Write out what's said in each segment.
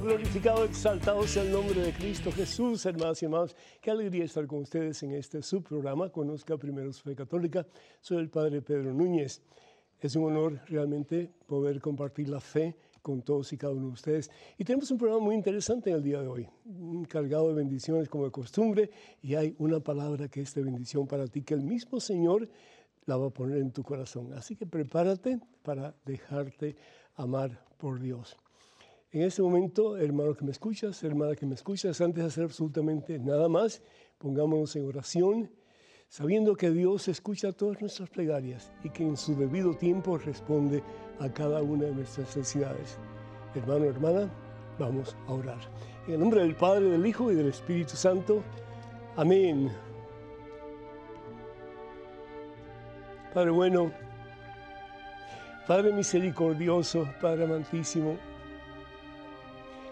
Glorificado, exaltado sea el nombre de Cristo Jesús, hermanos y hermanos. Qué alegría estar con ustedes en este subprograma. Conozca primero su fe católica. Soy el Padre Pedro Núñez. Es un honor realmente poder compartir la fe con todos y cada uno de ustedes. Y tenemos un programa muy interesante en el día de hoy, cargado de bendiciones como de costumbre, y hay una palabra que es de bendición para ti, que el mismo Señor la va a poner en tu corazón. Así que prepárate para dejarte amar por Dios. En este momento, hermano que me escuchas, hermana que me escuchas, antes de hacer absolutamente nada más, pongámonos en oración, sabiendo que Dios escucha todas nuestras plegarias y que en su debido tiempo responde a cada una de nuestras necesidades. Hermano, hermana, vamos a orar. En el nombre del Padre, del Hijo y del Espíritu Santo. Amén. Padre bueno, Padre misericordioso, Padre amantísimo,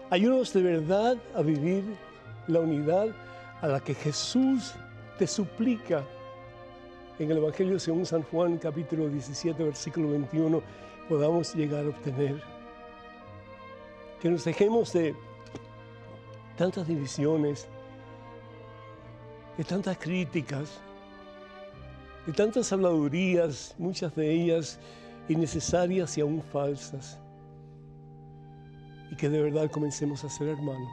Ayúdanos de verdad a vivir la unidad a la que Jesús te suplica en el Evangelio según San Juan capítulo 17 versículo 21 podamos llegar a obtener. Que nos dejemos de tantas divisiones, de tantas críticas, de tantas habladurías, muchas de ellas innecesarias y aún falsas que de verdad comencemos a ser hermanos.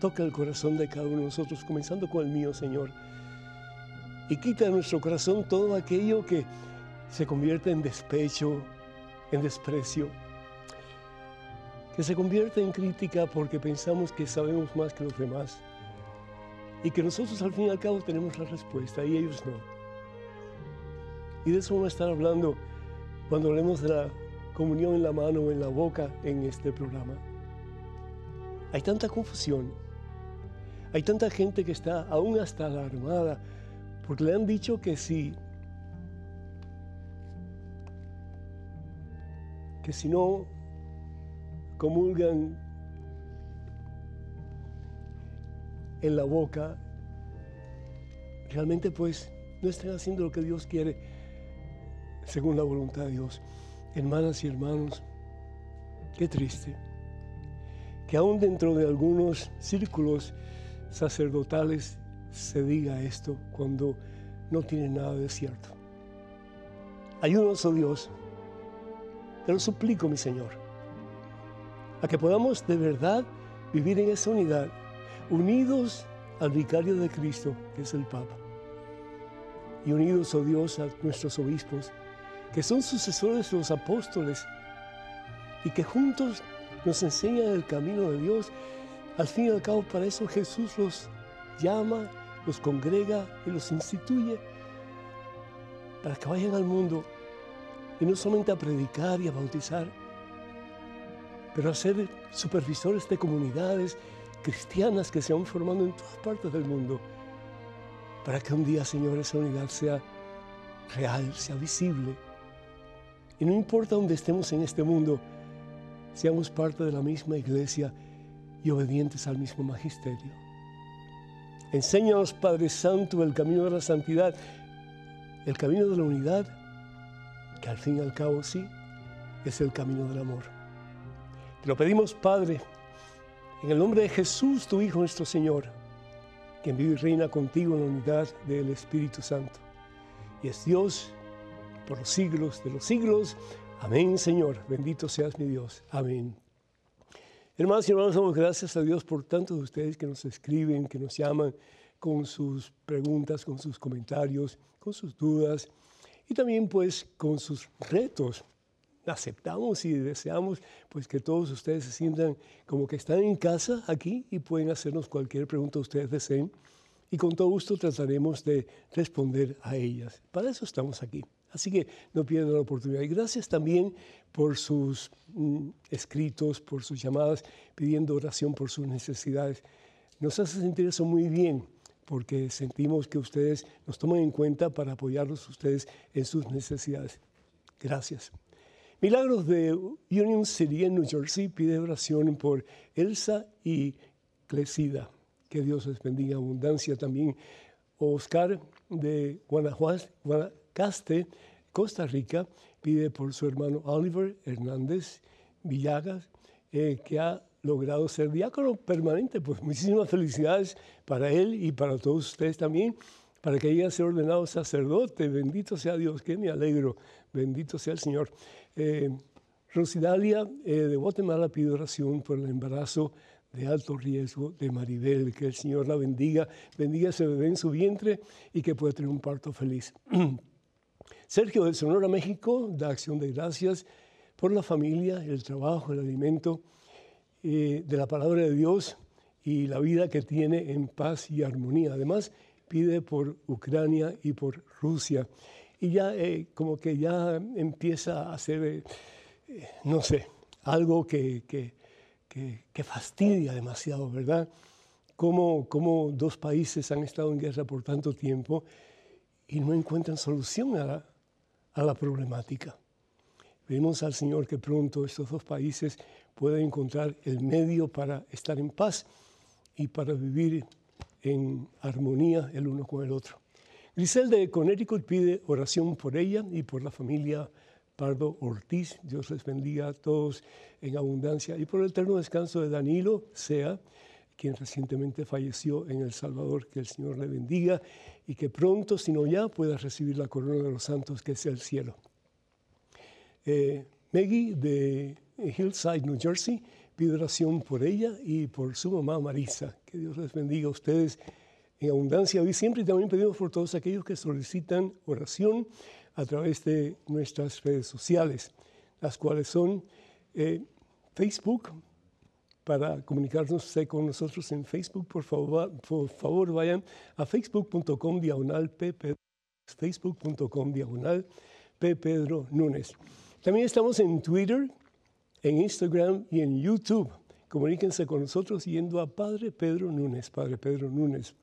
Toca el corazón de cada uno de nosotros, comenzando con el mío, Señor. Y quita de nuestro corazón todo aquello que se convierte en despecho, en desprecio, que se convierte en crítica porque pensamos que sabemos más que los demás y que nosotros al fin y al cabo tenemos la respuesta y ellos no. Y de eso vamos a estar hablando cuando hablemos de la comunión en la mano o en la boca en este programa. Hay tanta confusión, hay tanta gente que está aún hasta alarmada porque le han dicho que si, que si no comulgan en la boca, realmente pues no están haciendo lo que Dios quiere según la voluntad de Dios. Hermanas y hermanos, qué triste que aún dentro de algunos círculos sacerdotales se diga esto cuando no tiene nada de cierto. Ayúdanos, oh Dios, te lo suplico, mi Señor, a que podamos de verdad vivir en esa unidad, unidos al vicario de Cristo, que es el Papa, y unidos, oh Dios, a nuestros obispos, que son sucesores de los apóstoles y que juntos nos enseñan el camino de Dios. Al fin y al cabo, para eso Jesús los llama, los congrega y los instituye para que vayan al mundo y no solamente a predicar y a bautizar, pero a ser supervisores de comunidades cristianas que se van formando en todas partes del mundo, para que un día, Señor, esa unidad sea real, sea visible y no importa dónde estemos en este mundo, seamos parte de la misma iglesia y obedientes al mismo magisterio. Enséñanos, Padre Santo, el camino de la santidad, el camino de la unidad, que al fin y al cabo sí es el camino del amor. Te lo pedimos, Padre, en el nombre de Jesús, tu Hijo, nuestro Señor, quien vive y reina contigo en la unidad del Espíritu Santo. Y es Dios por los siglos de los siglos. Amén, Señor. Bendito seas mi Dios. Amén. Hermanos y hermanos, damos gracias a Dios por tantos de ustedes que nos escriben, que nos llaman con sus preguntas, con sus comentarios, con sus dudas y también pues con sus retos. Aceptamos y deseamos pues que todos ustedes se sientan como que están en casa aquí y pueden hacernos cualquier pregunta ustedes deseen y con todo gusto trataremos de responder a ellas. Para eso estamos aquí. Así que no pierdan la oportunidad. Y gracias también por sus mm, escritos, por sus llamadas, pidiendo oración por sus necesidades. Nos hace sentir eso muy bien, porque sentimos que ustedes nos toman en cuenta para apoyarlos ustedes en sus necesidades. Gracias. Milagros de Union City en New Jersey pide oración por Elsa y Clecida. Que Dios les bendiga abundancia también. Oscar de Guanajuato, Guanajuato Caste, Costa Rica, pide por su hermano Oliver Hernández, Villagas, eh, que ha logrado ser diácono permanente. Pues muchísimas felicidades para él y para todos ustedes también, para que haya sido ordenado sacerdote. Bendito sea Dios, que me alegro. Bendito sea el Señor. Eh, Rosidalia eh, de Guatemala pide oración por el embarazo de alto riesgo de Maribel. Que el Señor la bendiga, bendiga ese bebé en su vientre y que pueda tener un parto feliz. Sergio de Sonora, México, da acción de gracias por la familia, el trabajo, el alimento eh, de la palabra de Dios y la vida que tiene en paz y armonía. Además, pide por Ucrania y por Rusia. Y ya eh, como que ya empieza a hacer, eh, no sé, algo que, que, que, fastidia demasiado, ¿verdad? Cómo, cómo dos países han estado en guerra por tanto tiempo y no encuentran solución a la, a la problemática. Pedimos al Señor que pronto estos dos países puedan encontrar el medio para estar en paz y para vivir en armonía el uno con el otro. Grisel de Connecticut pide oración por ella y por la familia Pardo Ortiz. Dios les bendiga a todos en abundancia. Y por el eterno descanso de Danilo Sea, quien recientemente falleció en El Salvador. Que el Señor le bendiga y que pronto, si no ya, pueda recibir la corona de los santos que es el cielo. Eh, Maggie de Hillside, New Jersey, pide oración por ella y por su mamá Marisa. Que Dios les bendiga a ustedes en abundancia hoy siempre y también pedimos por todos aquellos que solicitan oración a través de nuestras redes sociales, las cuales son eh, Facebook, para comunicarnos con nosotros en Facebook, por favor, por favor vayan a facebook.com diagonal facebook.com diagonal Núñez. También estamos en Twitter, en Instagram y en YouTube. Comuníquense con nosotros yendo a Padre Pedro Núñez, Padre Pedro Núñez.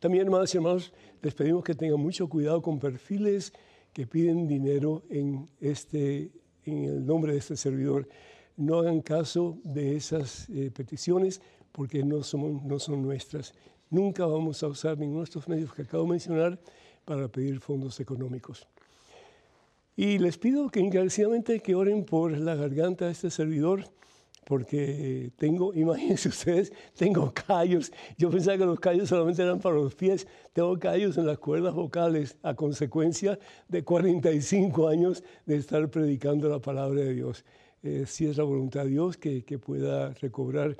También, hermanas y hermanos, les pedimos que tengan mucho cuidado con perfiles que piden dinero en, este, en el nombre de este servidor. No hagan caso de esas eh, peticiones porque no, son nuestras. Nunca vamos a usar ninguno de estos medios que acabo de mencionar para pedir fondos económicos. Y les pido que encarecidamente que oren por la garganta de este servidor porque tengo, imagínense ustedes, tengo callos. Yo pensaba que los callos solamente eran para los pies. Tengo callos en las cuerdas vocales a consecuencia de 45 años de estar predicando la palabra de Dios. Eh, si es la voluntad de Dios que, que pueda recobrar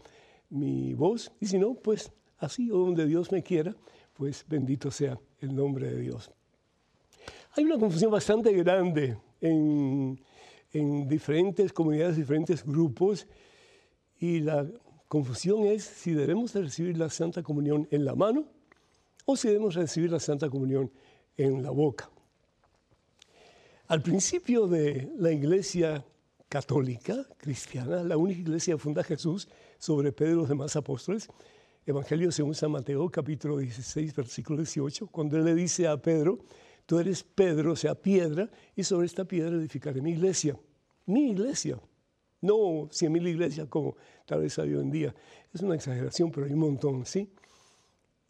mi voz, y si no, pues así, o donde Dios me quiera, pues bendito sea el nombre de Dios. Hay una confusión bastante grande en, en diferentes comunidades, diferentes grupos, y la confusión es si debemos recibir la Santa Comunión en la mano o si debemos recibir la Santa Comunión en la boca. Al principio de la iglesia católica, cristiana, la única iglesia que funda Jesús sobre Pedro y los demás apóstoles, Evangelio según San Mateo, capítulo 16, versículo 18, cuando él le dice a Pedro, tú eres Pedro, o sea, piedra, y sobre esta piedra edificaré mi iglesia. Mi iglesia. No 100.000 iglesias como tal vez hay hoy en día. Es una exageración, pero hay un montón, ¿sí?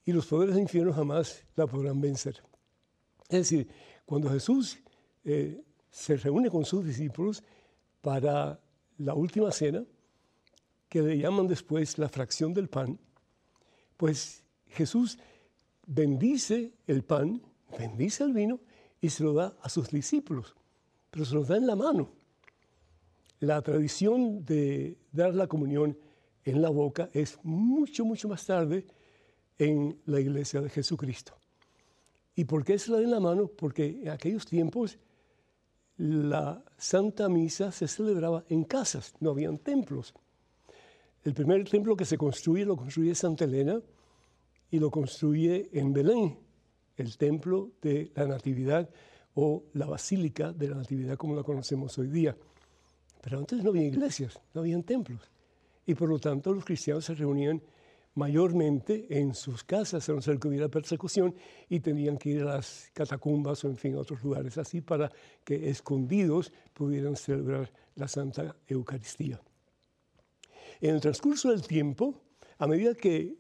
Y los poderes del infierno jamás la podrán vencer. Es decir, cuando Jesús eh, se reúne con sus discípulos para la última cena, que le llaman después la fracción del pan, pues Jesús bendice el pan, bendice el vino y se lo da a sus discípulos, pero se lo da en la mano la tradición de dar la comunión en la boca es mucho, mucho más tarde en la iglesia de Jesucristo. ¿Y por qué se la da en la mano? Porque en aquellos tiempos la Santa Misa se celebraba en casas, no habían templos. El primer templo que se construye lo construye Santa Elena y lo construye en Belén, el templo de la Natividad o la Basílica de la Natividad como la conocemos hoy día. Pero antes no había iglesias, no habían templos. Y por lo tanto los cristianos se reunían mayormente en sus casas, a no ser que hubiera persecución, y tenían que ir a las catacumbas o en fin a otros lugares así para que escondidos pudieran celebrar la Santa Eucaristía. En el transcurso del tiempo, a medida que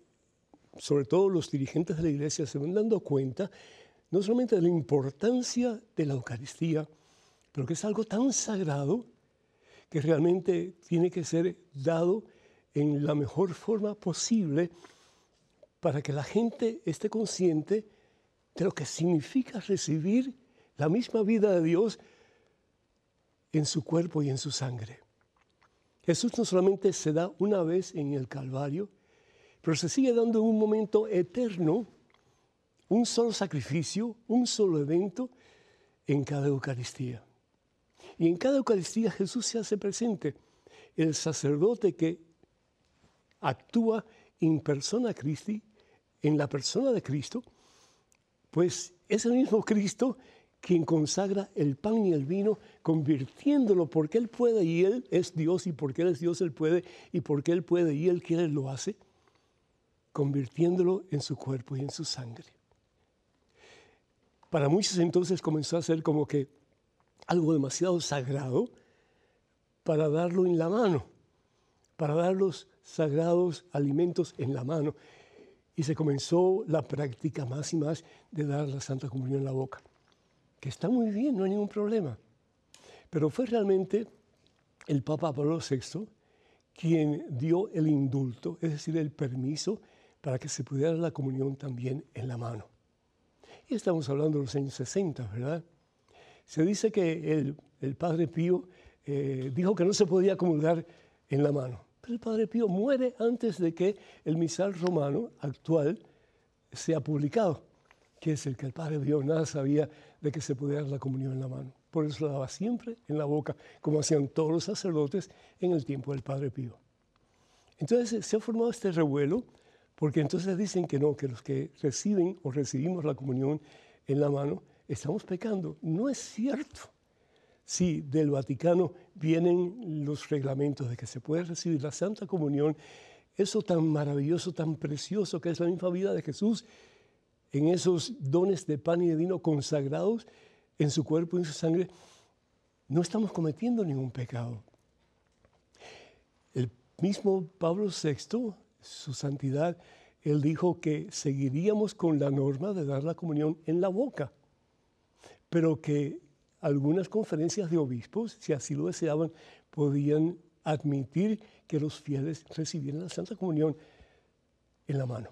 sobre todo los dirigentes de la iglesia se van dando cuenta no solamente de la importancia de la Eucaristía, pero que es algo tan sagrado que realmente tiene que ser dado en la mejor forma posible para que la gente esté consciente de lo que significa recibir la misma vida de Dios en su cuerpo y en su sangre. Jesús no solamente se da una vez en el Calvario, pero se sigue dando en un momento eterno, un solo sacrificio, un solo evento en cada Eucaristía. Y en cada Eucaristía Jesús se hace presente, el sacerdote que actúa en persona Christi, en la persona de Cristo, pues es el mismo Cristo quien consagra el pan y el vino, convirtiéndolo porque Él puede y Él es Dios, y porque Él es Dios Él puede, y porque Él puede y Él quiere lo hace, convirtiéndolo en su cuerpo y en su sangre. Para muchos entonces comenzó a ser como que algo demasiado sagrado para darlo en la mano, para dar los sagrados alimentos en la mano. Y se comenzó la práctica más y más de dar la Santa Comunión en la boca, que está muy bien, no hay ningún problema. Pero fue realmente el Papa Pablo VI quien dio el indulto, es decir, el permiso para que se pudiera la comunión también en la mano. Y estamos hablando de los años 60, ¿verdad? Se dice que el, el Padre Pío eh, dijo que no se podía comulgar en la mano. Pero el Padre Pío muere antes de que el misal romano actual sea publicado, que es el que el Padre Pío nada sabía de que se podía dar la comunión en la mano. Por eso la daba siempre en la boca, como hacían todos los sacerdotes en el tiempo del Padre Pío. Entonces se ha formado este revuelo, porque entonces dicen que no, que los que reciben o recibimos la comunión en la mano, estamos pecando. No es cierto. Si del Vaticano vienen los reglamentos de que se puede recibir la Santa Comunión, eso tan maravilloso, tan precioso que es la misma vida de Jesús, en esos dones de pan y de vino consagrados en su cuerpo y en su sangre, no estamos cometiendo ningún pecado. El mismo Pablo VI, su santidad, él dijo que seguiríamos con la norma de dar la comunión en la boca, pero que algunas conferencias de obispos, si así lo deseaban, podían admitir que los fieles recibieran la Santa Comunión en la mano.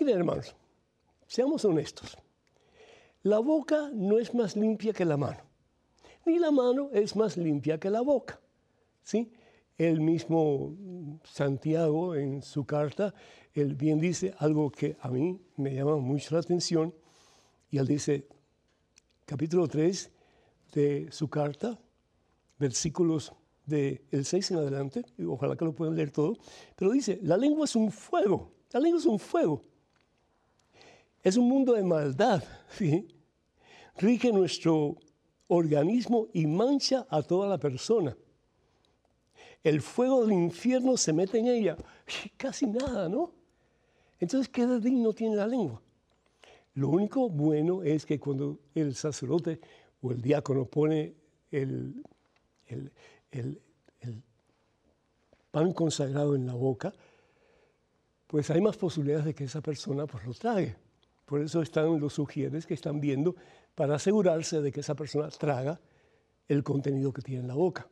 Miren, hermanos, seamos honestos. La boca no es más limpia que la mano, ni la mano es más limpia que la boca. ¿sí? El mismo Santiago en su carta, él bien dice algo que a mí me llama mucho la atención, y él dice, capítulo 3 de su carta, versículos del 6 en adelante, y ojalá que lo puedan leer todo, pero dice, la lengua es un fuego, la lengua es un fuego, es un mundo de maldad, ¿sí? rige nuestro organismo y mancha a toda la persona. El fuego del infierno se mete en ella, casi nada, ¿no? Entonces, ¿qué digno tiene la lengua? Lo único bueno es que cuando el sacerdote o el diácono pone el, pan consagrado en la boca, pues hay más posibilidades de que esa persona pues, lo trague. Por eso están los sugieres que están viendo para asegurarse de que esa persona traga el contenido que tiene en la boca.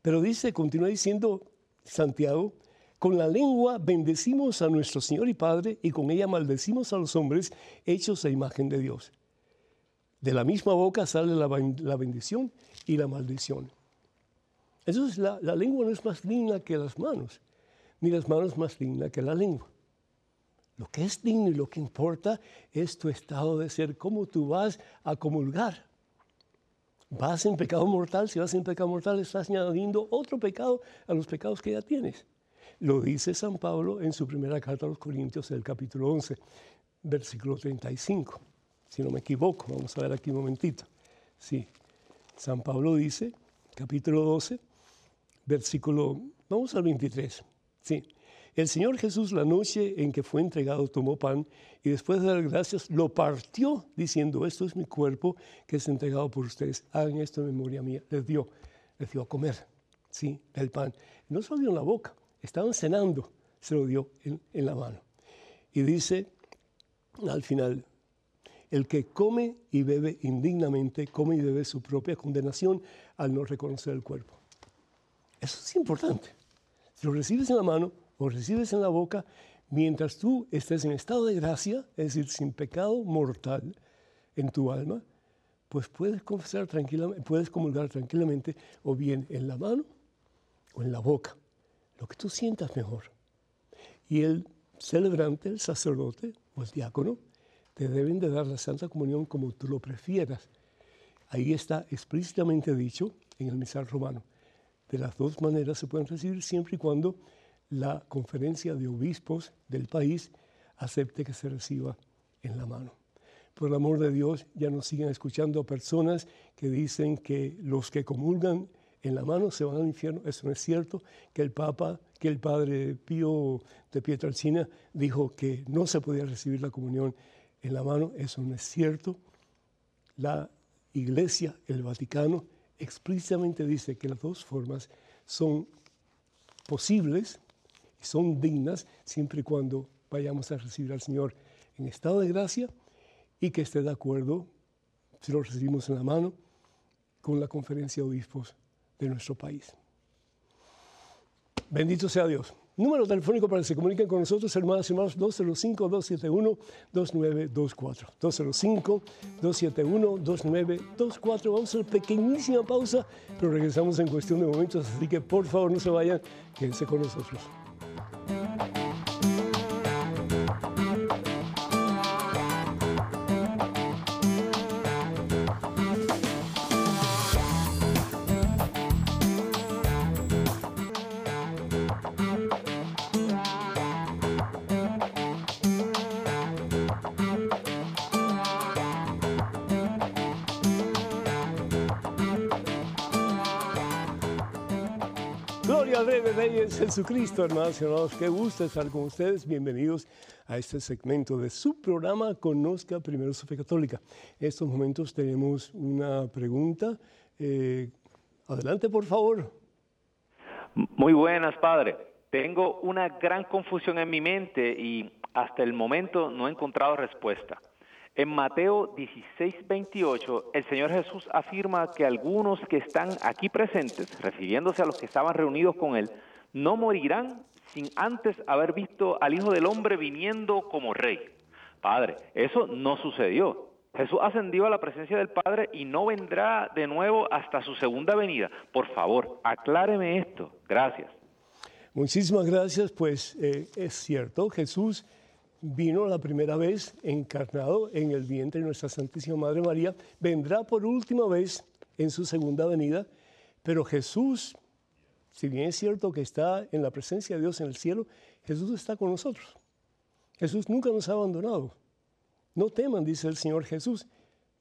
Pero dice, continúa diciendo Santiago, con la lengua bendecimos a nuestro Señor y Padre y con ella maldecimos a los hombres hechos a imagen de Dios. De la misma boca sale la, bendición y la maldición. Entonces la, la lengua no es más digna que las manos, ni las manos más dignas que la lengua. Lo que es digno y lo que importa es tu estado de ser, cómo tú vas a comulgar. Vas en pecado mortal, si vas en pecado mortal estás añadiendo otro pecado a los pecados que ya tienes. Lo dice San Pablo en su primera carta a los Corintios, el capítulo 11, versículo 35. Si no me equivoco, vamos a ver aquí un momentito. Sí, San Pablo dice, capítulo 12, versículo, vamos al 23. Sí, el Señor Jesús la noche en que fue entregado tomó pan y después de dar gracias lo partió diciendo, esto es mi cuerpo que es entregado por ustedes, hagan esto en memoria mía. Les dio, les dio a comer, sí, el pan. No se dio en la boca, estaban cenando, se lo dio en, la mano. Y dice al final, El que come y bebe indignamente, come y bebe su propia condenación al no reconocer el cuerpo. Eso es importante. Si lo recibes en la mano o recibes en la boca, mientras tú estés en estado de gracia, es decir, sin pecado mortal en tu alma, pues puedes confesar tranquilamente, puedes comulgar tranquilamente o bien en la mano o en la boca, lo que tú sientas mejor. Y el celebrante, el sacerdote o el diácono, te deben de dar la Santa Comunión como tú lo prefieras. Ahí está explícitamente dicho en el misal romano. De las dos maneras se pueden recibir siempre y cuando la conferencia de obispos del país acepte que se reciba en la mano. Por el amor de Dios, ya nos siguen escuchando personas que dicen que los que comulgan en la mano se van al infierno. Eso no es cierto, que el Papa, que el Padre Pío de Pietrelcina dijo que no se podía recibir la comunión en la mano. Eso no es cierto. La Iglesia, el Vaticano, explícitamente dice que las dos formas son posibles y son dignas siempre y cuando vayamos a recibir al Señor en estado de gracia y que esté de acuerdo, si lo recibimos en la mano, con la conferencia de obispos de nuestro país. Bendito sea Dios. Número telefónico para que se comuniquen con nosotros, hermanas y hermanos, 205-271-2924. 205-271-2924. Vamos a hacer pequeñísima pausa, pero regresamos en cuestión de momentos, así que por favor no se vayan, quédense con nosotros. Jesucristo, hermanos y hermanos. Qué gusto estar con ustedes. Bienvenidos a este segmento de su programa Conozca Primero su Católica. En estos momentos tenemos una pregunta. Eh, adelante, por favor. Muy buenas, Padre. Tengo una gran confusión en mi mente y hasta el momento no he encontrado respuesta. En Mateo 16, 28, el Señor Jesús afirma que algunos que están aquí presentes, refiriéndose a los que estaban reunidos con Él, no morirán sin antes haber visto al Hijo del Hombre viniendo como Rey. Padre, eso no sucedió. Jesús ascendió a la presencia del Padre y no vendrá de nuevo hasta su segunda venida. Por favor, acláreme esto. Gracias. Muchísimas gracias. Pues eh, es cierto, Jesús vino la primera vez encarnado en el vientre de nuestra Santísima Madre María, vendrá por última vez en su segunda venida, pero Jesús, si bien es cierto que está en la presencia de Dios en el cielo, Jesús está con nosotros. Jesús nunca nos ha abandonado. No teman, dice el Señor Jesús,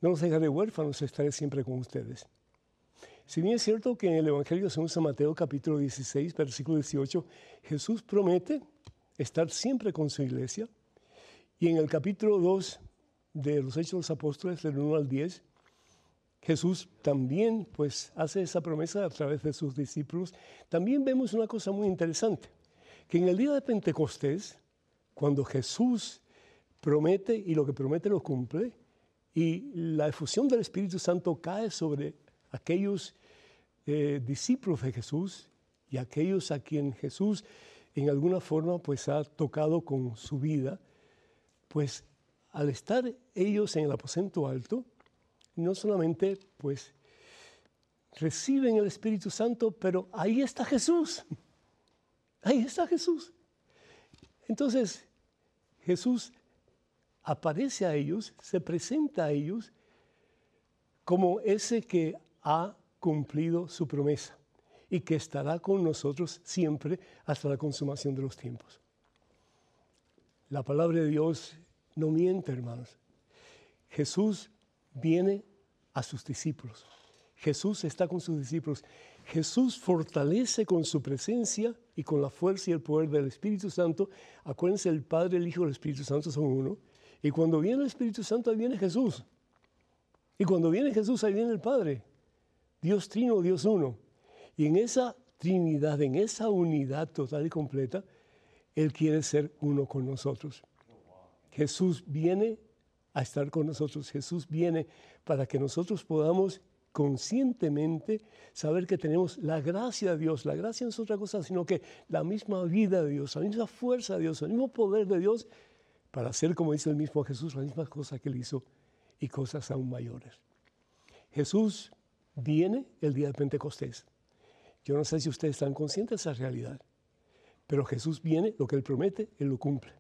no los dejaré huérfanos, estaré siempre con ustedes. Si bien es cierto que en el Evangelio según San Mateo capítulo 16, versículo 18, Jesús promete estar siempre con su iglesia, y en el capítulo 2 de los Hechos de los Apóstoles, del 1 al 10, Jesús también pues hace esa promesa a través de sus discípulos. También vemos una cosa muy interesante, que en el día de Pentecostés, cuando Jesús promete y lo que promete lo cumple, y la efusión del Espíritu Santo cae sobre aquellos eh, discípulos de Jesús y aquellos a quien Jesús en alguna forma pues ha tocado con su vida, pues al estar ellos en el aposento alto, no solamente pues reciben el Espíritu Santo, pero ahí está Jesús. Ahí está Jesús. Entonces, Jesús aparece a ellos, se presenta a ellos como ese que ha cumplido su promesa y que estará con nosotros siempre hasta la consumación de los tiempos. La palabra de Dios no miente, hermanos. Jesús viene a sus discípulos. Jesús está con sus discípulos. Jesús fortalece con su presencia y con la fuerza y el poder del Espíritu Santo. Acuérdense, el Padre, el Hijo y el Espíritu Santo son uno. Y cuando viene el Espíritu Santo, ahí viene Jesús. Y cuando viene Jesús, ahí viene el Padre. Dios trino, Dios uno. Y en esa Trinidad, en esa unidad total y completa, él quiere ser uno con nosotros. Jesús viene a estar con nosotros. Jesús viene para que nosotros podamos conscientemente saber que tenemos la gracia de Dios. La gracia no es otra cosa, sino que la misma vida de Dios, la misma fuerza de Dios, el mismo poder de Dios para hacer, como dice el mismo Jesús, las mismas cosas que él hizo y cosas aún mayores. Jesús viene el día de Pentecostés. Yo no sé si ustedes están conscientes de esa realidad, pero Jesús viene, lo que Él promete, Él lo cumple.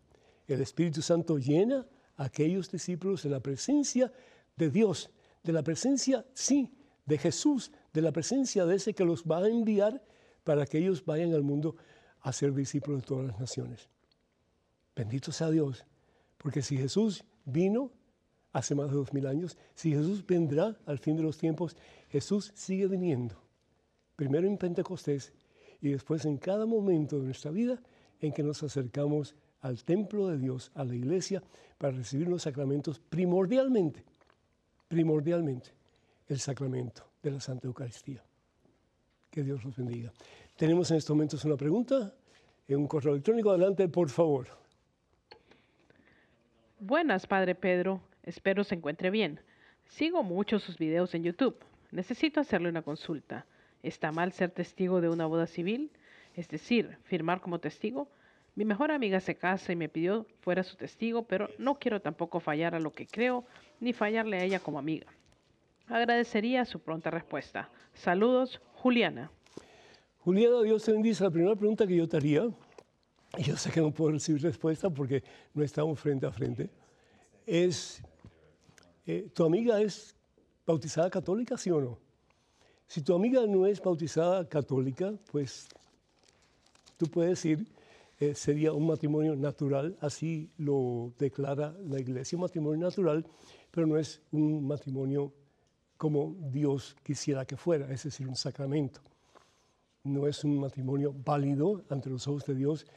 El Espíritu Santo llena a aquellos discípulos de la presencia de Dios, de la presencia, sí, de Jesús, de la presencia de ese que los va a enviar para que ellos vayan al mundo a ser discípulos de todas las naciones. Bendito sea Dios, porque si Jesús vino hace más de dos mil años, si Jesús vendrá al fin de los tiempos, Jesús sigue viniendo. Primero en Pentecostés y después en cada momento de nuestra vida en que nos acercamos al templo de Dios, a la iglesia, para recibir los sacramentos primordialmente, primordialmente el sacramento de la Santa Eucaristía. Que Dios los bendiga. Tenemos en estos momentos una pregunta en un correo electrónico. Adelante, por favor. Buenas, Padre Pedro. Espero se encuentre bien. Sigo mucho sus videos en YouTube. Necesito hacerle una consulta. ¿Está mal ser testigo de una boda civil? Es decir, firmar como testigo. Mi mejor amiga se casa y me pidió fuera su testigo, pero no quiero tampoco fallar a lo que creo, ni fallarle a ella como amiga. Agradecería su pronta respuesta. Saludos, Juliana. Juliana, Dios te bendice. La primera pregunta que yo te haría, y yo sé que no puedo recibir respuesta porque no estamos frente a frente, es, eh, ¿tu amiga es bautizada católica, sí o no? Si tu amiga no es bautizada católica, pues tú puedes decir, eh, sería un matrimonio natural, así lo declara la iglesia, un matrimonio natural, pero no es un matrimonio como Dios quisiera que fuera, es decir, un sacramento. No es un matrimonio válido ante los ojos de Dios,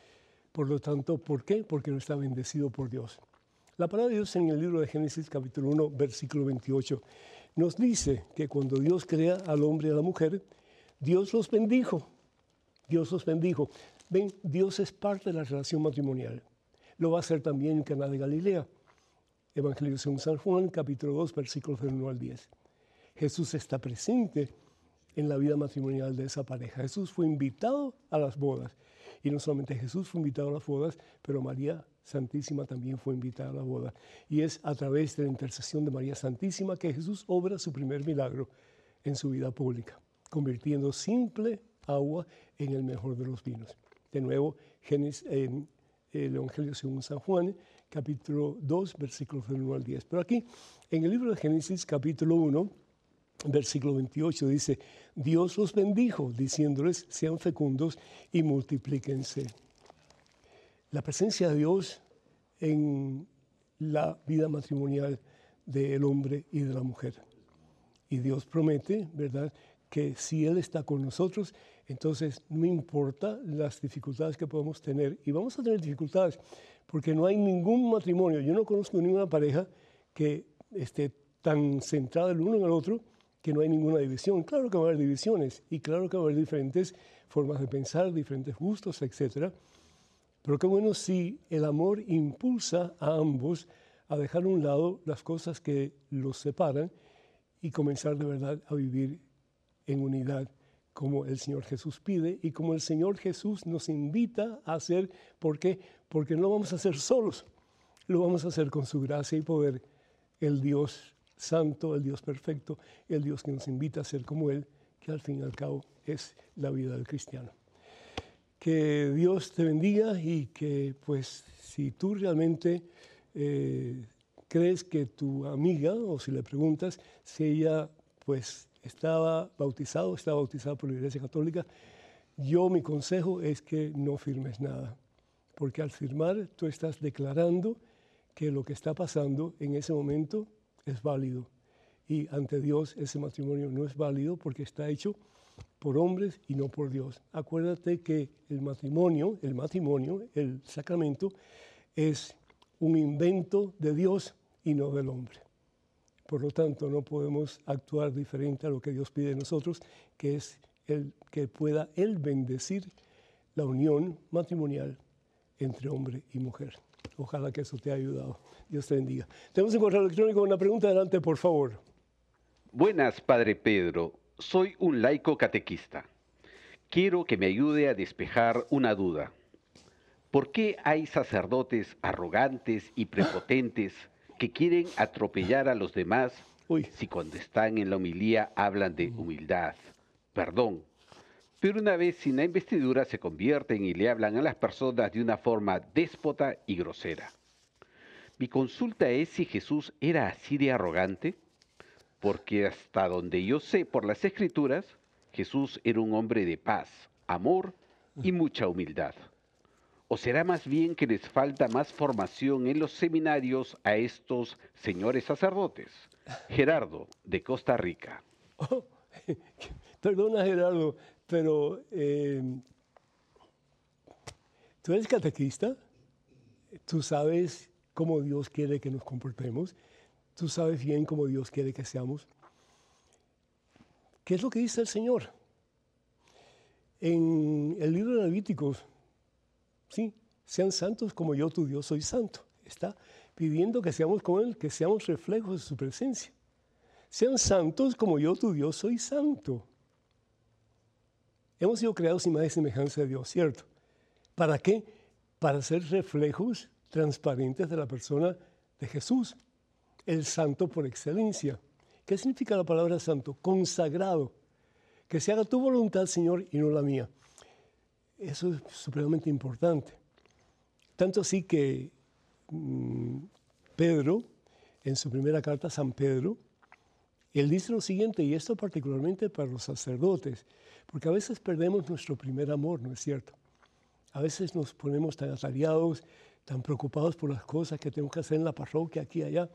por lo tanto, ¿por qué? Porque no está bendecido por Dios. La palabra de Dios en el libro de Génesis capítulo 1, versículo 28, nos dice que cuando Dios crea al hombre y a la mujer, Dios los bendijo. Dios los bendijo. Ven, Dios es parte de la relación matrimonial. Lo va a hacer también en Caná de Galilea. Evangelio según San Juan, capítulo 2, versículos del 1 al 10. Jesús está presente en la vida matrimonial de esa pareja. Jesús fue invitado a las bodas. Y no solamente Jesús fue invitado a las bodas, pero María Santísima también fue invitada a la boda. Y es a través de la intercesión de María Santísima que Jesús obra su primer milagro en su vida pública, convirtiendo simple agua en el mejor de los vinos. De nuevo, Génesis, en el Evangelio según San Juan, capítulo 2, versículos del 1 al 10. Pero aquí, en el libro de Génesis, capítulo 1, versículo 28 dice, Dios los bendijo, diciéndoles, sean fecundos y multiplíquense. La presencia de Dios en la vida matrimonial del hombre y de la mujer. Y Dios promete, ¿verdad?, que si Él está con nosotros, entonces no importa las dificultades que podamos tener, y vamos a tener dificultades, porque no hay ningún matrimonio, yo no conozco ninguna pareja que esté tan centrada el uno en el otro, que no hay ninguna división. Claro que va a haber divisiones y claro que va a haber diferentes formas de pensar, diferentes gustos, etc. Pero qué bueno si el amor impulsa a ambos a dejar a un lado las cosas que los separan y comenzar de verdad a vivir en unidad como el Señor Jesús pide y como el Señor Jesús nos invita a hacer. ¿Por qué? Porque no vamos a hacer solos, lo vamos a hacer con su gracia y poder. El Dios santo, el Dios perfecto, el Dios que nos invita a ser como Él, que al fin y al cabo es la vida del cristiano. Que Dios te bendiga y que pues si tú realmente eh, crees que tu amiga, o si le preguntas si ella pues estaba bautizado, estaba bautizada por la Iglesia Católica, yo mi consejo es que no firmes nada, porque al firmar tú estás declarando que lo que está pasando en ese momento es válido. Y ante Dios ese matrimonio no es válido porque está hecho por hombres y no por Dios. Acuérdate que el matrimonio, el matrimonio, el sacramento, es un invento de Dios y no del hombre. Por lo tanto, no podemos actuar diferente a lo que Dios pide de nosotros, que es el, que pueda Él bendecir la unión matrimonial entre hombre y mujer. Ojalá que eso te haya ayudado. Dios te bendiga. Tenemos un correo electrónico, una pregunta adelante, por favor. Buenas, Padre Pedro. Soy un laico catequista. Quiero que me ayude a despejar una duda. ¿Por qué hay sacerdotes arrogantes y prepotentes que quieren atropellar a los demás si cuando están en la homilía hablan de humildad, perdón, pero una vez sin la investidura se convierten y le hablan a las personas de una forma déspota y grosera? Mi consulta es si Jesús era así de arrogante, porque hasta donde yo sé por las escrituras, Jesús era un hombre de paz, amor y mucha humildad. ¿O será más bien que les falta más formación en los seminarios a estos señores sacerdotes? Gerardo, de Costa Rica. Oh, perdona Gerardo, pero eh, tú eres catequista, tú sabes cómo Dios quiere que nos comportemos, tú sabes bien cómo Dios quiere que seamos. ¿Qué es lo que dice el Señor? En el libro de Levíticos, Sí, sean santos como yo, tu Dios, soy santo. Está pidiendo que seamos como Él, que seamos reflejos de su presencia. Sean santos como yo, tu Dios, soy santo. Hemos sido creados imagen y semejanza de Dios, ¿cierto? ¿Para qué? Para ser reflejos transparentes de la persona de Jesús, el santo por excelencia. ¿Qué significa la palabra santo? Consagrado. Que se haga tu voluntad, Señor, y no la mía. Eso es supremamente importante. Tanto así que mm, Pedro, en su primera carta a San Pedro, él dice lo siguiente, y esto particularmente para los sacerdotes, porque a veces perdemos nuestro primer amor, ¿no es cierto? A veces nos ponemos tan atareados, tan preocupados por las cosas que tenemos que hacer en la parroquia, aquí y allá,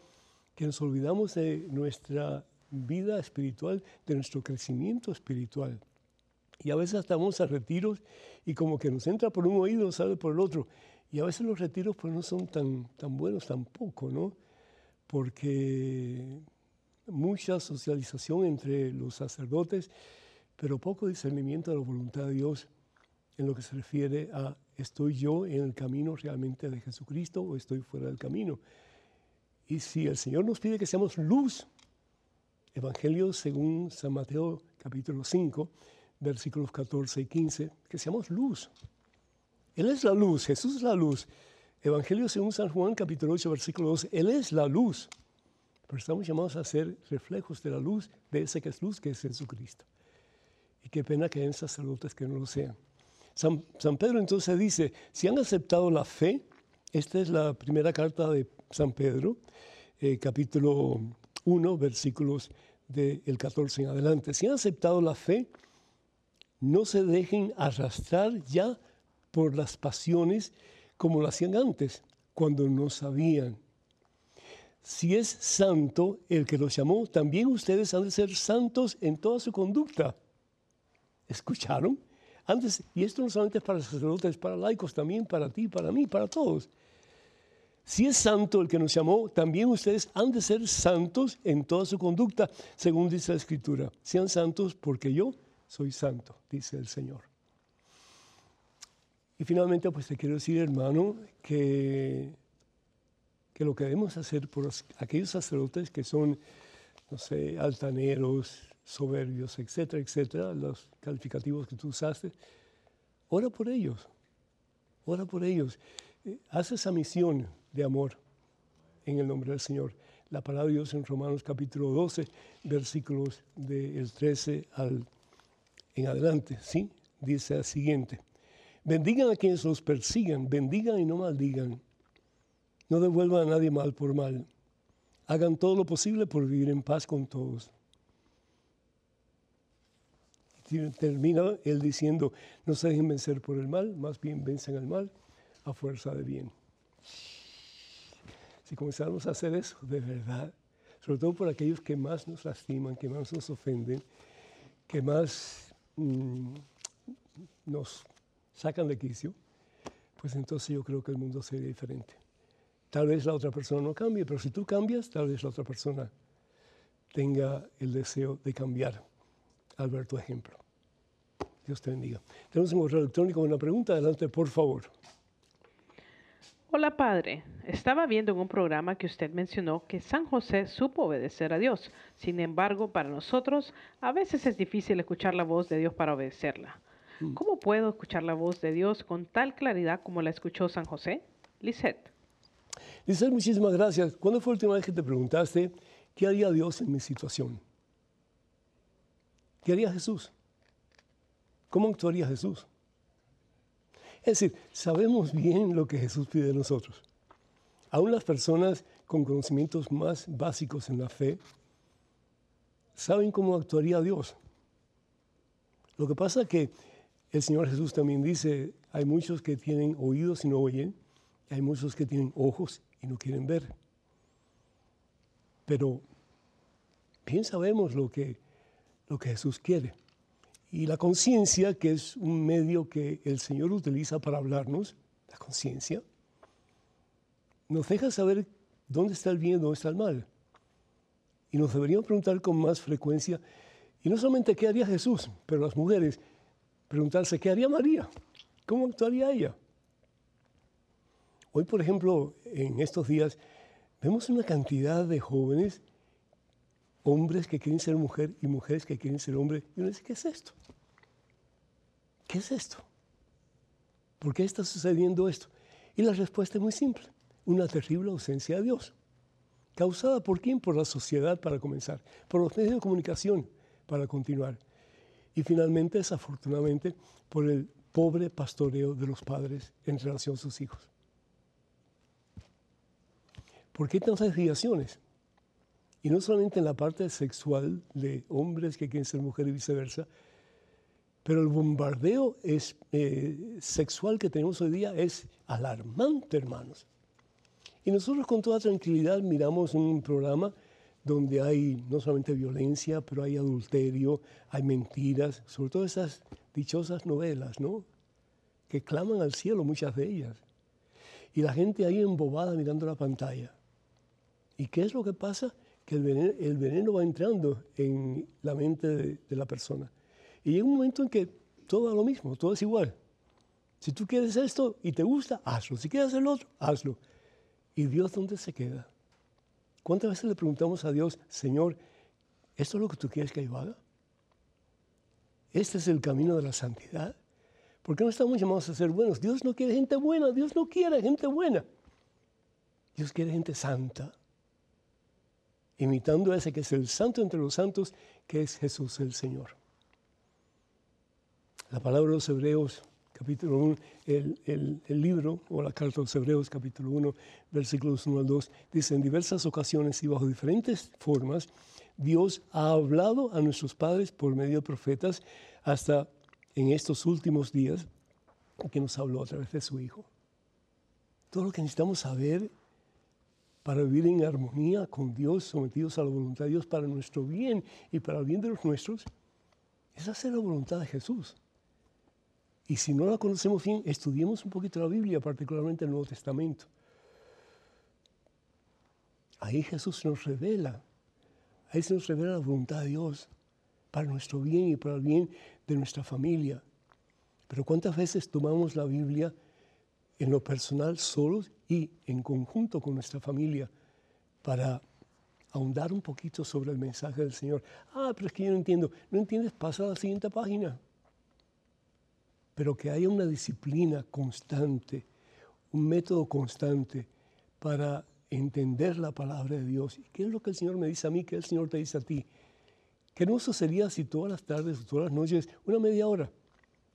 que nos olvidamos de nuestra vida espiritual, de nuestro crecimiento espiritual. Y a veces estamos a retiros y como que nos entra por un oído, sale por el otro. Y a veces los retiros pues no son tan, tan buenos tampoco, ¿no? Porque mucha socialización entre los sacerdotes, pero poco discernimiento de la voluntad de Dios en lo que se refiere a ¿estoy yo en el camino realmente de Jesucristo o estoy fuera del camino? Y si el Señor nos pide que seamos luz, Evangelio según San Mateo capítulo 5, versículos 14 y 15, que seamos luz. Él es la luz, Jesús es la luz. Evangelio según San Juan, capítulo 8, versículo 12, Él es la luz. Pero estamos llamados a ser reflejos de la luz, de ese que es luz, que es Jesucristo. Y qué pena que hayan sacerdotes que no lo sean. San, Pedro entonces dice, si han aceptado la fe, esta es la primera carta de San Pedro, eh, capítulo 1, versículos del 14 en adelante. Si han aceptado la fe, no se dejen arrastrar ya por las pasiones como lo hacían antes, cuando no sabían. Si es santo el que los llamó, también ustedes han de ser santos en toda su conducta. ¿Escucharon? Antes, y esto no solamente es para sacerdotes, es para laicos, también para ti, para mí, para todos. Si es santo el que nos llamó, también ustedes han de ser santos en toda su conducta, según dice la Escritura. Sean santos porque yo soy santo, dice el Señor. Y finalmente, pues te quiero decir, hermano, que, que lo que debemos hacer por aquellos sacerdotes que son, no sé, altaneros, soberbios, etcétera, etcétera, los calificativos que tú usaste, ora por ellos, ora por ellos. Eh, haz esa misión de amor en el nombre del Señor. La palabra de Dios en Romanos capítulo 12, versículos del 13 al en adelante, ¿sí? Dice el siguiente. Bendigan a quienes los persigan, bendigan y no maldigan. No devuelvan a nadie mal por mal. Hagan todo lo posible por vivir en paz con todos. Termina él diciendo, no se dejen vencer por el mal, más bien vencen al mal a fuerza de bien. Si comenzamos a hacer eso, de verdad, sobre todo por aquellos que más nos lastiman, que más nos ofenden, que más Mm, nos sacan de quicio, pues entonces yo creo que el mundo sería diferente. Tal vez la otra persona no cambie, pero si tú cambias, tal vez la otra persona tenga el deseo de cambiar al ver tu ejemplo. Dios te bendiga. Tenemos un correo electrónico con una pregunta. Adelante, por favor. Hola padre, estaba viendo en un programa que usted mencionó que San José supo obedecer a Dios. Sin embargo, para nosotros a veces es difícil escuchar la voz de Dios para obedecerla. Mm. ¿Cómo puedo escuchar la voz de Dios con tal claridad como la escuchó San José? Lisette. Lisette, muchísimas gracias. ¿Cuándo fue la última vez que te preguntaste qué haría Dios en mi situación? ¿Qué haría Jesús? ¿Cómo actuaría Jesús? Es decir, sabemos bien lo que Jesús pide de nosotros. Aún las personas con conocimientos más básicos en la fe saben cómo actuaría Dios. Lo que pasa es que el Señor Jesús también dice, hay muchos que tienen oídos y no oyen, hay muchos que tienen ojos y no quieren ver. Pero bien sabemos lo que, lo que Jesús quiere. Y la conciencia, que es un medio que el Señor utiliza para hablarnos, la conciencia, nos deja saber dónde está el bien dónde está el mal. Y nos deberíamos preguntar con más frecuencia, y no solamente qué haría Jesús, pero las mujeres, preguntarse qué haría María, cómo actuaría ella. Hoy, por ejemplo, en estos días, vemos una cantidad de jóvenes, hombres que quieren ser mujer y mujeres que quieren ser hombre. Y uno dice, ¿qué es esto? ¿Qué es esto? ¿Por qué está sucediendo esto? Y la respuesta es muy simple. Una terrible ausencia de Dios. ¿Causada por quién? Por la sociedad, para comenzar. Por los medios de comunicación, para continuar. Y finalmente, desafortunadamente, por el pobre pastoreo de los padres en relación a sus hijos. ¿Por qué tantas desviaciones? Y no solamente en la parte sexual de hombres que quieren ser mujeres y viceversa, pero el bombardeo es, eh, sexual que tenemos hoy día es alarmante, hermanos. Y nosotros con toda tranquilidad miramos un programa donde hay no solamente violencia, pero hay adulterio, hay mentiras, sobre todo esas dichosas novelas, ¿no? Que claman al cielo, muchas de ellas. Y la gente ahí embobada mirando la pantalla. ¿Y qué es lo que pasa? Que el veneno, va entrando en la mente de, la persona. Y llega un momento en que todo es lo mismo, todo es igual. Si tú quieres esto y te gusta, hazlo. Si quieres el otro, hazlo. ¿Y Dios dónde se queda? ¿Cuántas veces le preguntamos a Dios, Señor, ¿esto es lo que tú quieres que yo haga? ¿Este es el camino de la santidad? ¿Por qué no estamos llamados a ser buenos? Dios no quiere gente buena, Dios no quiere gente buena. Dios quiere gente santa imitando a ese que es el santo entre los santos, que es Jesús el Señor. La palabra de los Hebreos, capítulo 1, el, libro o la carta de los Hebreos, capítulo 1, versículos 1 al 2, dice, en diversas ocasiones y bajo diferentes formas, Dios ha hablado a nuestros padres por medio de profetas hasta en estos últimos días que nos habló a través de su Hijo. Todo lo que necesitamos saber para vivir en armonía con Dios, sometidos a la voluntad de Dios para nuestro bien y para el bien de los nuestros, es hacer la voluntad de Jesús. Y si no la conocemos bien, estudiemos un poquito la Biblia, particularmente el Nuevo Testamento. Ahí Jesús nos revela, ahí se nos revela la voluntad de Dios para nuestro bien y para el bien de nuestra familia. Pero ¿cuántas veces tomamos la Biblia en lo personal solos y en conjunto con nuestra familia para ahondar un poquito sobre el mensaje del Señor. Ah, pero es que yo no entiendo. No entiendes, pasa a la siguiente página. Pero que haya una disciplina constante, un método constante para entender la palabra de Dios. ¿Y qué es lo que el Señor me dice a mí? ¿Qué el Señor te dice a ti? Qué hermoso sería si todas las tardes o todas las noches, una media hora,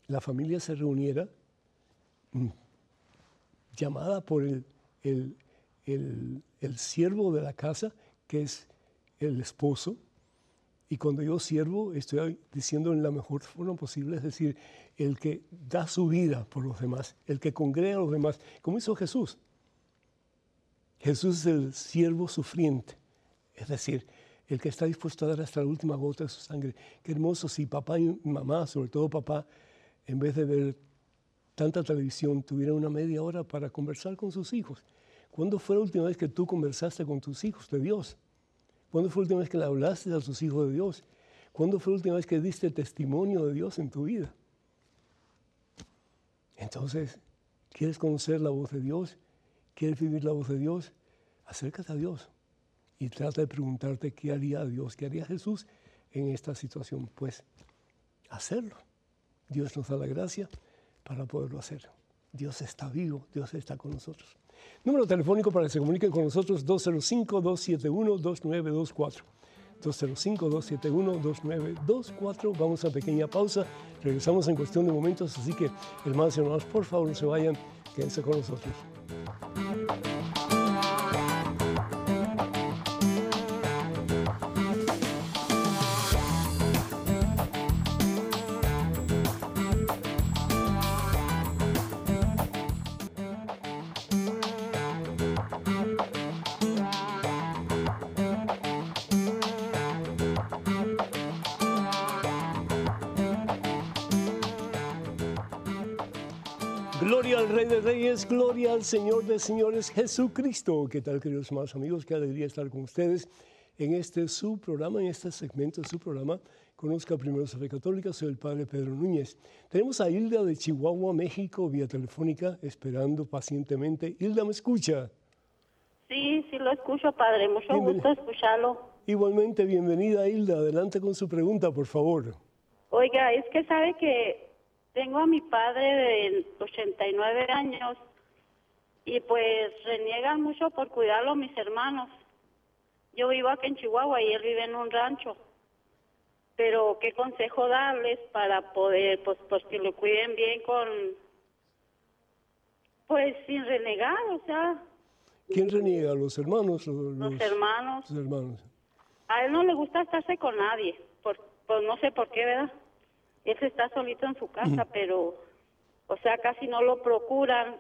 la familia se reuniera mm, llamada por el, el, siervo de la casa, que es el esposo. Y cuando yo siervo, estoy diciendo en la mejor forma posible, es decir, el que da su vida por los demás, el que congrega a los demás, como hizo Jesús. Jesús es el siervo sufriente, es decir, el que está dispuesto a dar hasta la última gota de su sangre. Qué hermoso si papá y mamá, sobre todo papá, en vez de ver tanta televisión, tuviera una media hora para conversar con sus hijos. ¿Cuándo fue la última vez que tú conversaste con tus hijos de Dios? ¿Cuándo fue la última vez que le hablaste a tus hijos de Dios? ¿Cuándo fue la última vez que diste testimonio de Dios en tu vida? Entonces, ¿quieres conocer la voz de Dios? ¿Quieres vivir la voz de Dios? Acércate a Dios y trata de preguntarte qué haría Dios, qué haría Jesús en esta situación. Pues hacerlo. Dios nos da la gracia para poderlo hacer. Dios está vivo, Dios está con nosotros. Número telefónico para que se comuniquen con nosotros 205-271-2924. 205-271-2924. Vamos a pequeña pausa. Regresamos en cuestión de momentos, así que hermanos y hermanas, por favor no se vayan, quédense con nosotros. Al Señor de Señores, Jesucristo. ¿Qué tal, queridos hermanos amigos? Qué alegría estar con ustedes en este su programa, en este segmento de su programa. Conozca primero su fe católica, soy el Padre Pedro Núñez. Tenemos a Hilda de Chihuahua, México, vía telefónica, esperando pacientemente. Hilda, ¿me escucha? Sí, sí lo escucho, Padre. Mucho Bienvenido. gusto escucharlo. Igualmente, bienvenida Hilda. Adelante con su pregunta, por favor. Oiga, es que sabe que tengo a mi padre de 89 años y pues reniegan mucho por cuidarlo mis hermanos. Yo vivo aquí en Chihuahua y él vive en un rancho. Pero qué consejo darles para poder, pues, pues que lo cuiden bien con, pues sin renegar, o sea, ¿Quién reniega? ¿Los hermanos? Los, los hermanos. los hermanos. A él no le gusta estarse con nadie, por, pues no sé por qué, ¿verdad? Él está solito en su casa, pero, o sea, casi no lo procuran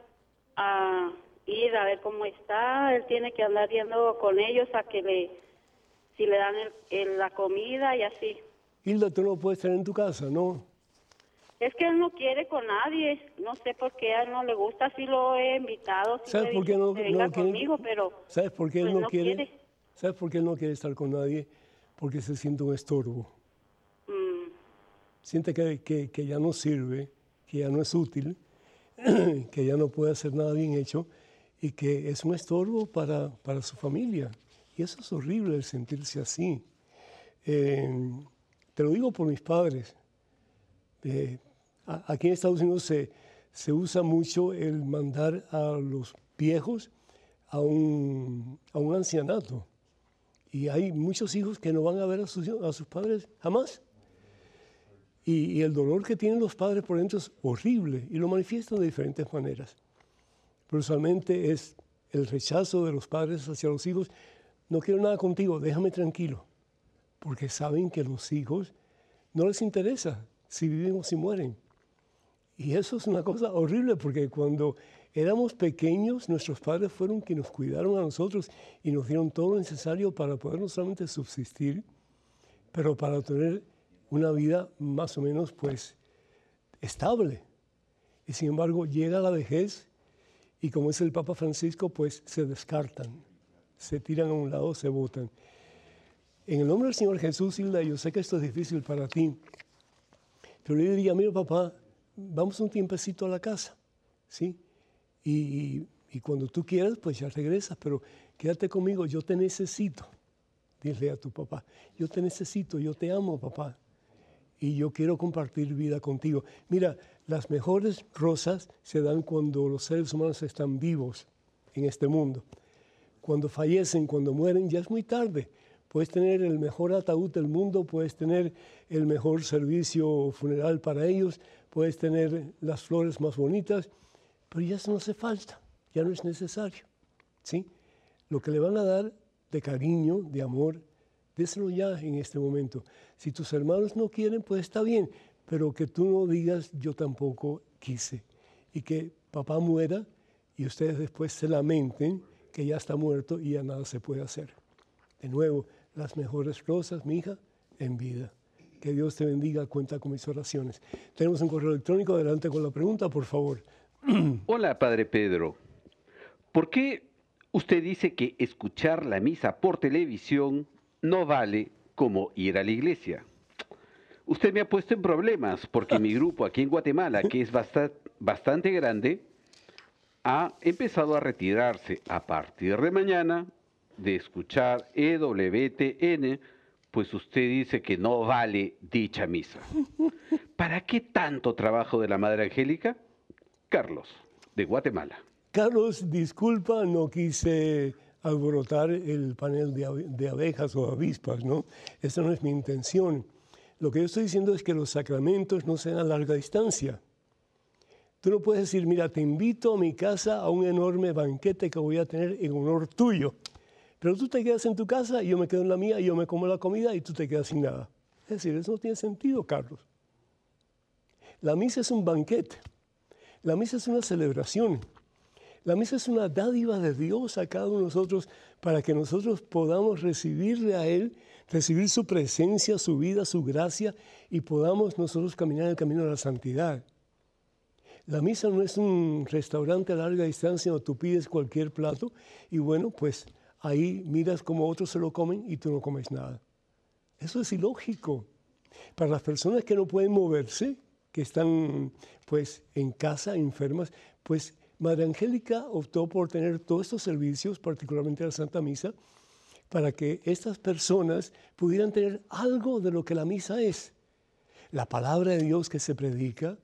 a ir a ver cómo está. Él tiene que andar yendo con ellos a que le, si le dan el- el- la comida y así. Hilda, tú no puedes estar en tu casa, ¿no? Es que él no quiere con nadie, no sé por qué a él no le gusta, sí lo he invitado, sí ¿Sabes le por qué no, no quiere- conmigo, pero ¿Sabes por qué él pues no, no quiere? quiere. ¿Sabes por qué él no quiere estar con nadie? Porque se siente un estorbo. mm, Siente que, que- que ya no sirve, que ya no es útil, que ya no puede hacer nada bien hecho y que es un estorbo para, para su familia. Y eso es horrible el sentirse así. Eh, te lo digo por mis padres. Eh, aquí en Estados Unidos se, se usa mucho el mandar a los viejos a un, a un ancianato. Y hay muchos hijos que no van a ver a sus, a sus padres jamás. Y, el dolor que tienen los padres por dentro es horrible y lo manifiestan de diferentes maneras. Pero usualmente es el rechazo de los padres hacia los hijos. No quiero nada contigo, déjame tranquilo. Porque saben que los hijos no les interesa si viven o si mueren. Y eso es una cosa horrible porque cuando éramos pequeños, nuestros padres fueron quienes nos cuidaron a nosotros y nos dieron todo lo necesario para poder no solamente subsistir, pero para tener una vida más o menos pues estable. Y sin embargo llega la vejez y como es el Papa Francisco, pues se descartan, se tiran a un lado, se botan. En el nombre del Señor Jesús, Hilda, yo sé que esto es difícil para ti, pero yo diría, mira papá, vamos un tiempecito a la casa, ¿sí? Y, y- y cuando tú quieras, pues ya regresas, pero quédate conmigo, yo te necesito. Dile a tu papá, yo te necesito, yo te amo, papá. Y yo quiero compartir vida contigo. Mira, las mejores rosas se dan cuando los seres humanos están vivos en este mundo. Cuando fallecen, cuando mueren, ya es muy tarde. Puedes tener el mejor ataúd del mundo, puedes tener el mejor servicio funeral para ellos, puedes tener las flores más bonitas, pero ya no hace falta, ya no es necesario. ¿sí? Lo que le van a dar de cariño, de amor, déselo ya en este momento. Si tus hermanos no quieren, pues está bien, pero que tú no digas yo tampoco quise. Y que papá muera y ustedes después se lamenten que ya está muerto y ya nada se puede hacer. De nuevo, las mejores rosas, mi hija, en vida. Que Dios te bendiga, cuenta con mis oraciones. Tenemos un correo electrónico, adelante con la pregunta, por favor. Hola, Padre Pedro. ¿Por qué usted dice que escuchar la misa por televisión no vale como ir a la iglesia? Usted me ha puesto en problemas porque mi grupo aquí en Guatemala, que es basta- bastante grande, ha empezado a retirarse a partir de mañana de escuchar EWTN, pues usted dice que no vale dicha misa. ¿Para qué tanto trabajo de la Madre Angélica? Carlos, de Guatemala. Carlos, disculpa, no quise alborotar el panel de, abejas o avispas, ¿no? Esa no es mi intención. Lo que yo estoy diciendo es que los sacramentos no sean a larga distancia. Tú no puedes decir, mira, te invito a mi casa a un enorme banquete que voy a tener en honor tuyo. Pero tú te quedas en tu casa yo me quedo en la mía yo me como la comida y tú te quedas sin nada. Es decir, eso no tiene sentido, Carlos. La misa es un banquete. La misa es una celebración. La misa es una dádiva de Dios a cada uno de nosotros para que nosotros podamos recibirle a Él, recibir su presencia, su vida, su gracia y podamos nosotros caminar el camino de la santidad. La misa no es un restaurante a larga distancia donde tú pides cualquier plato y bueno, pues ahí miras cómo otros se lo comen y tú no comes nada. Eso es ilógico. Para las personas que no pueden moverse, que están pues en casa enfermas, pues Madre Angélica optó por tener todos estos servicios, particularmente la Santa Misa, para que estas personas pudieran tener algo de lo que la misa es. La palabra de Dios que se predica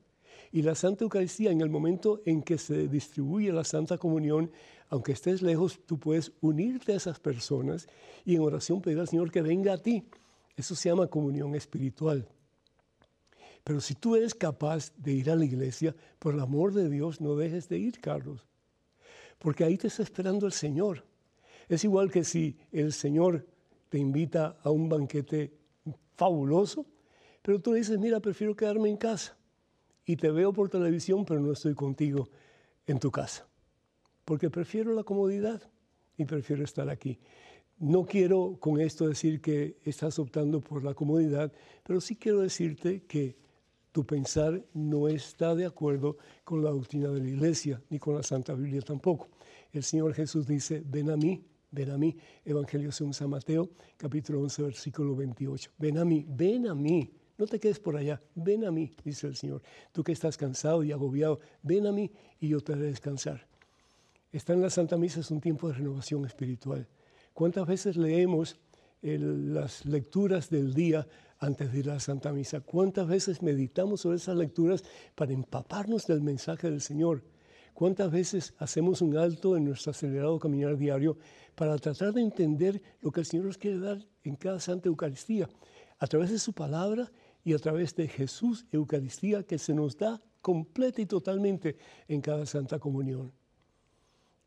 y la Santa Eucaristía en el momento en que se distribuye la Santa Comunión, aunque estés lejos, tú puedes unirte a esas personas y en oración pedir al Señor que venga a ti. Eso se llama comunión espiritual. Pero si tú eres capaz de ir a la iglesia, por el amor de Dios, no dejes de ir, Carlos. Porque ahí te está esperando el Señor. Es igual que si el Señor te invita a un banquete fabuloso, pero tú dices, mira, prefiero quedarme en casa. Y te veo por televisión, pero no estoy contigo en tu casa. Porque prefiero la comodidad y prefiero estar aquí. No quiero con esto decir que estás optando por la comodidad, pero sí quiero decirte que tu pensar no está de acuerdo con la doctrina de la iglesia, ni con la Santa Biblia tampoco. El Señor Jesús dice, ven a mí, ven a mí. Evangelio según San Mateo, capítulo 11, versículo 28. Ven a mí, ven a mí. No te quedes por allá, ven a mí, dice el Señor. Tú que estás cansado y agobiado, ven a mí y yo te haré descansar. Estar en la Santa Misa es un tiempo de renovación espiritual. ¿Cuántas veces leemos las lecturas del día antes de ir a la Santa Misa. ¿Cuántas veces meditamos sobre esas lecturas para empaparnos del mensaje del Señor? ¿Cuántas veces hacemos un alto en nuestro acelerado caminar diario para tratar de entender lo que el Señor nos quiere dar en cada Santa Eucaristía? A través de su palabra y a través de Jesús Eucaristía que se nos da completa y totalmente en cada Santa Comunión.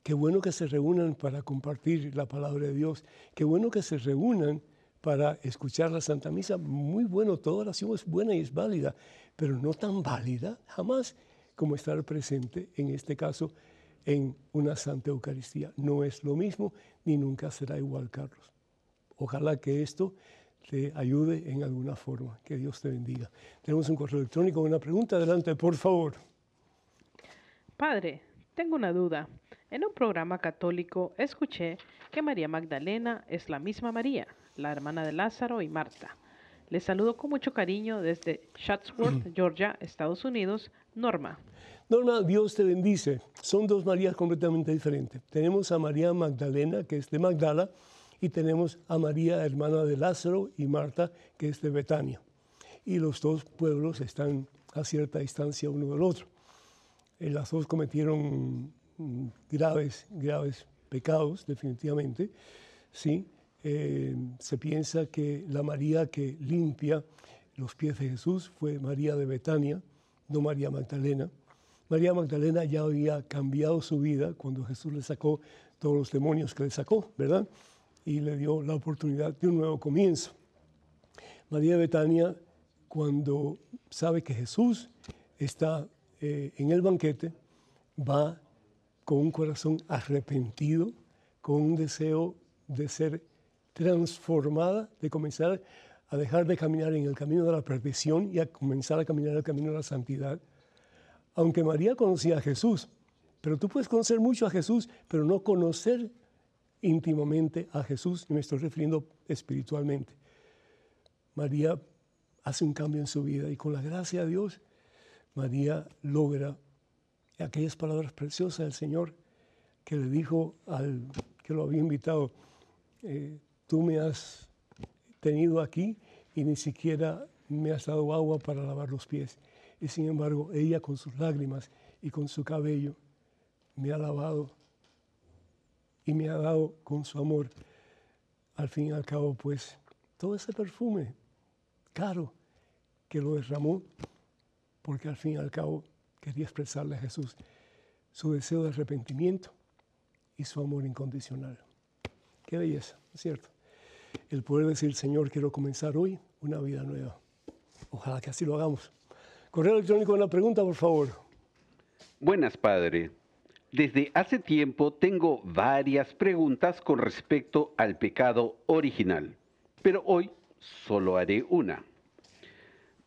Qué bueno que se reúnan para compartir la palabra de Dios. Qué bueno que se reúnan para escuchar la Santa Misa. Muy bueno, toda oración es buena y es válida, pero no tan válida jamás como estar presente, en este caso, en una Santa Eucaristía. No es lo mismo ni nunca será igual, Carlos. Ojalá que esto te ayude en alguna forma. Que Dios te bendiga. Tenemos un correo electrónico, una pregunta. Adelante, por favor. Padre, tengo una duda. En un programa católico escuché que María Magdalena es la misma María la hermana de Lázaro y Marta. Les saludo con mucho cariño desde Chatsworth, Georgia, Estados Unidos. Norma. Norma, Dios te bendice. Son dos Marías completamente diferentes. Tenemos a María Magdalena, que es de Magdala, y tenemos a María, hermana de Lázaro, y Marta, que es de Betania. Y los dos pueblos están a cierta distancia uno del otro. Eh, las dos cometieron mm, graves, graves pecados, definitivamente, ¿sí? Se piensa que la María que limpia los pies de Jesús fue María de Betania, no María Magdalena. María Magdalena ya había cambiado su vida cuando Jesús le sacó todos los demonios que le sacó, ¿verdad? Y le dio la oportunidad de un nuevo comienzo. María de Betania, cuando sabe que Jesús está eh, en el banquete, va con un corazón arrepentido, con un deseo de ser transformada, de comenzar a dejar de caminar en el camino de la perdición y a comenzar a caminar en el camino de la santidad. Aunque María conocía a Jesús, pero tú puedes conocer mucho a Jesús, pero no conocer íntimamente a Jesús, y me estoy refiriendo espiritualmente. María hace un cambio en su vida y con la gracia de Dios, María logra aquellas palabras preciosas del Señor que le dijo al que lo había invitado, eh, tú me has tenido aquí y ni siquiera me has dado agua para lavar los pies. Y sin embargo, ella con sus lágrimas y con su cabello me ha lavado y me ha dado con su amor. Al fin y al cabo, pues, todo ese perfume caro que lo derramó, porque al fin y al cabo quería expresarle a Jesús su deseo de arrepentimiento y su amor incondicional. Qué belleza, ¿cierto? El poder decir, Señor, quiero comenzar hoy una vida nueva. Ojalá que así lo hagamos. Correo electrónico, una pregunta, por favor. Buenas, Padre. Desde hace tiempo tengo varias preguntas con respecto al pecado original, pero hoy solo haré una.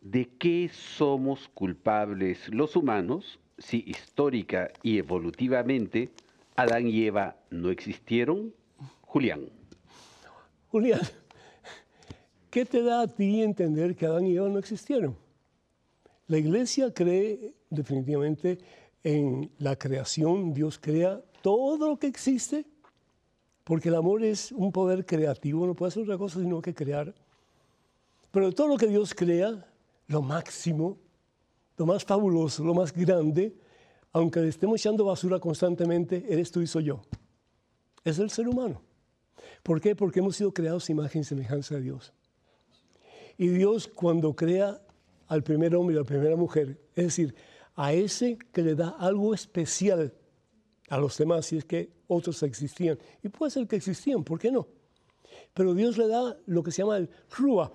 ¿De qué somos culpables los humanos si histórica y evolutivamente Adán y Eva no existieron? Julián. Julián, ¿qué te da a ti entender que Adán y Eva no existieron? La iglesia cree definitivamente en la creación, Dios crea todo lo que existe, porque el amor es un poder creativo, no puede hacer otra cosa sino que crear. Pero todo lo que Dios crea, lo máximo, lo más fabuloso, lo más grande, aunque le estemos echando basura constantemente, eres tú y soy yo. Es el ser humano. ¿Por qué? Porque hemos sido creados imagen y semejanza de Dios. Y Dios cuando crea al primer hombre y a la primera mujer, es decir, a ese que le da algo especial a los demás, si es que otros existían. Y puede ser que existían, ¿por qué no? Pero Dios le da lo que se llama el rúa,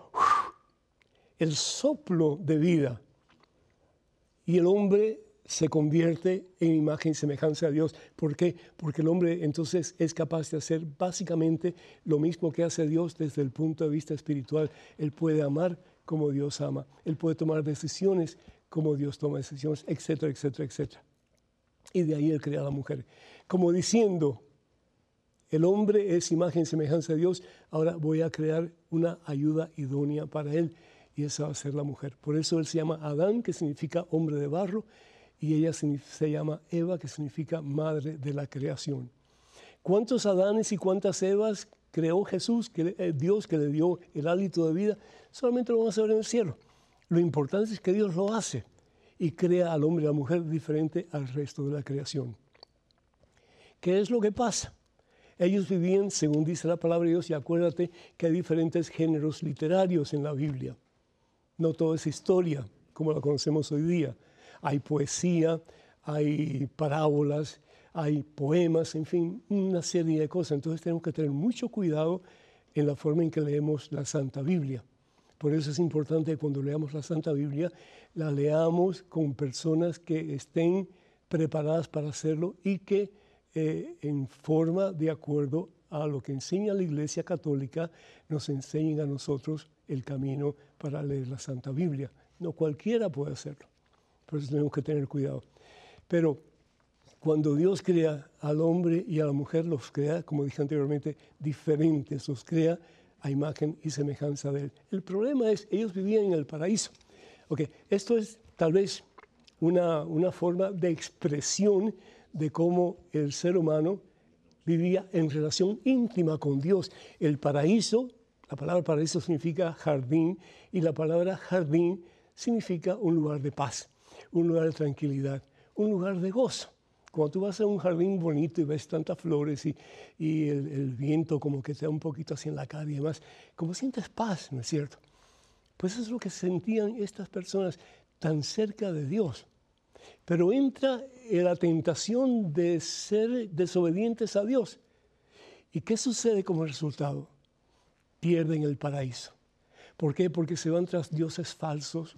el soplo de vida. Y el hombre se convierte en imagen y semejanza a Dios. ¿Por qué? Porque el hombre entonces es capaz de hacer básicamente lo mismo que hace Dios desde el punto de vista espiritual. Él puede amar como Dios ama. Él puede tomar decisiones como Dios toma decisiones, etcétera, etcétera, etcétera. Y de ahí Él crea a la mujer. Como diciendo, el hombre es imagen y semejanza de Dios, ahora voy a crear una ayuda idónea para Él y esa va a ser la mujer. Por eso Él se llama Adán, que significa hombre de barro, y ella se llama Eva, que significa madre de la creación. ¿Cuántos Adanes y cuántas Evas creó Jesús, que, eh, Dios que le dio el hálito de vida? Solamente lo vamos a ver en el cielo. Lo importante es que Dios lo hace y crea al hombre y a la mujer diferente al resto de la creación. ¿Qué es lo que pasa? Ellos vivían, según dice la palabra de Dios, y acuérdate que hay diferentes géneros literarios en la Biblia. No todo es historia, como la conocemos hoy día. Hay poesía, hay parábolas, hay poemas, en fin, una serie de cosas. Entonces tenemos que tener mucho cuidado en la forma en que leemos la Santa Biblia. Por eso es importante que cuando leamos la Santa Biblia, la leamos con personas que estén preparadas para hacerlo y que eh, en forma de acuerdo a lo que enseña la Iglesia Católica, nos enseñen a nosotros el camino para leer la Santa Biblia. No cualquiera puede hacerlo, por eso tenemos que tener cuidado. Pero cuando Dios crea al hombre y a la mujer, los crea, como dije anteriormente, diferentes, los crea a imagen y semejanza de Él. El problema es, ellos vivían en el paraíso. Okay, esto es tal vez una, una forma de expresión de cómo el ser humano vivía en relación íntima con Dios. El paraíso, la palabra paraíso significa jardín y la palabra jardín significa un lugar de paz, un lugar de tranquilidad, un lugar de gozo. Cuando tú vas a un jardín bonito y ves tantas flores y, el, viento como que te da un poquito así en la cara y demás, como sientes paz, ¿no es cierto? Pues es lo que sentían estas personas tan cerca de Dios. Pero entra en la tentación de ser desobedientes a Dios. ¿Y qué sucede como resultado? Pierden el paraíso. ¿Por qué? Porque se van tras dioses falsos,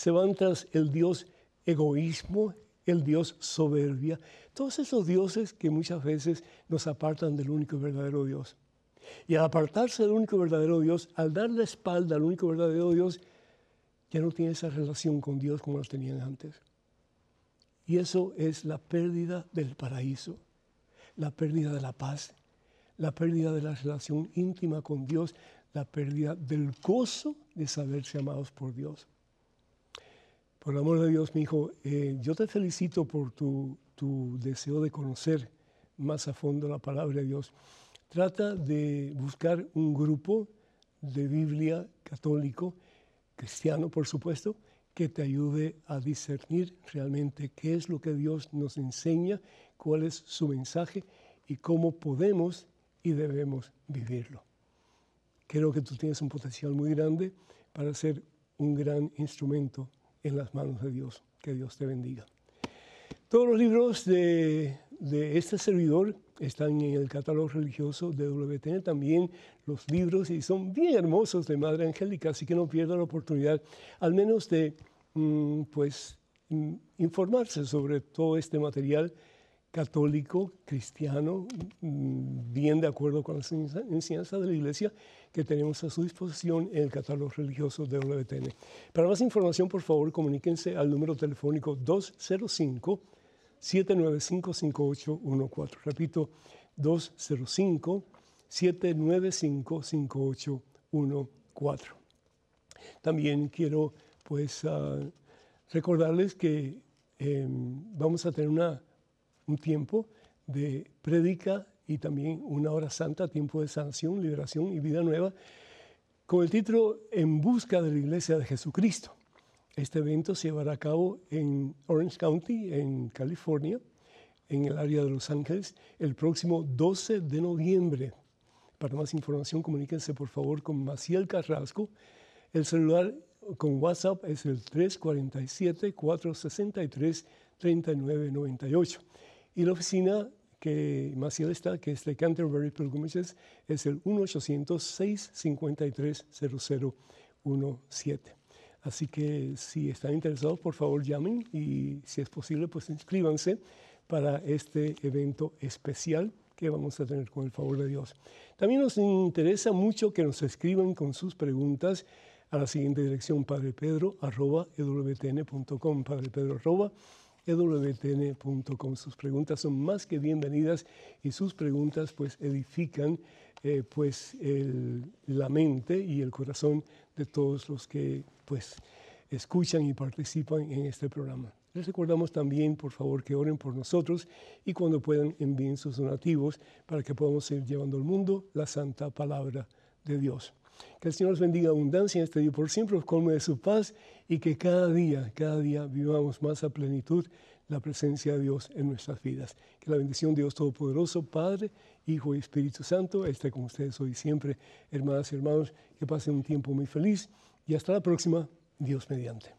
se van tras el Dios egoísmo, el Dios soberbia, todos esos dioses que muchas veces nos apartan del único verdadero Dios. Y al apartarse del único verdadero Dios, al dar la espalda al único verdadero Dios, ya no tiene esa relación con Dios como la tenían antes. Y eso es la pérdida del paraíso, la pérdida de la paz, la pérdida de la relación íntima con Dios, la pérdida del gozo de saberse amados por Dios. Por el amor de Dios, mi hijo, eh, yo te felicito por tu, tu deseo de conocer más a fondo la palabra de Dios. Trata de buscar un grupo de Biblia católico, cristiano, por supuesto, que te ayude a discernir realmente qué es lo que Dios nos enseña, cuál es su mensaje y cómo podemos y debemos vivirlo. Creo que tú tienes un potencial muy grande para ser un gran instrumento en las manos de Dios. Que Dios te bendiga. Todos los libros de, este servidor están en el catálogo religioso de WTN, también los libros, y son bien hermosos de Madre Angélica, así que no pierda la oportunidad, al menos de mm, pues, mm, informarse sobre todo este material católico, cristiano, bien de acuerdo con las enseñanzas de la Iglesia que tenemos a su disposición en el catálogo religioso de WTN. Para más información, por favor, comuníquense al número telefónico 205-795-5814. Repito, 205-795-5814. También quiero pues ah, recordarles que em, vamos a tener una un tiempo de prédica y también una hora santa, tiempo de sanación, liberación y vida nueva, con el título En busca de la Iglesia de Jesucristo. Este evento se llevará a cabo en Orange County, en California, en el área de Los Ángeles, el próximo 12 de noviembre. Para más información, comuníquense por favor con Maciel Carrasco. El celular con WhatsApp es el 347-463-3998. Y la oficina que Maciel está, que es de Canterbury Pilgrimages, es el 1-800-653-0017. Así que si están interesados, por favor llamen y si es posible, pues inscríbanse para este evento especial que vamos a tener con el favor de Dios. También nos interesa mucho que nos escriban con sus preguntas a la siguiente dirección, padrepedro.com, padrepedro ewtn.com. Sus preguntas son más que bienvenidas y sus preguntas pues edifican eh, pues la mente y el corazón de todos los que pues escuchan y participan en este programa. Les recordamos también, por favor, que oren por nosotros y cuando puedan envíen sus donativos para que podamos seguir llevando al mundo la santa palabra de Dios. Que el Señor nos bendiga abundancia en este día por siempre, os colme de su paz y que cada día, cada día vivamos más a plenitud la presencia de Dios en nuestras vidas. Que la bendición de Dios Todopoderoso, Padre, Hijo y Espíritu Santo, esté con ustedes hoy siempre, hermanas y hermanos, que pasen un tiempo muy feliz y hasta la próxima, Dios mediante.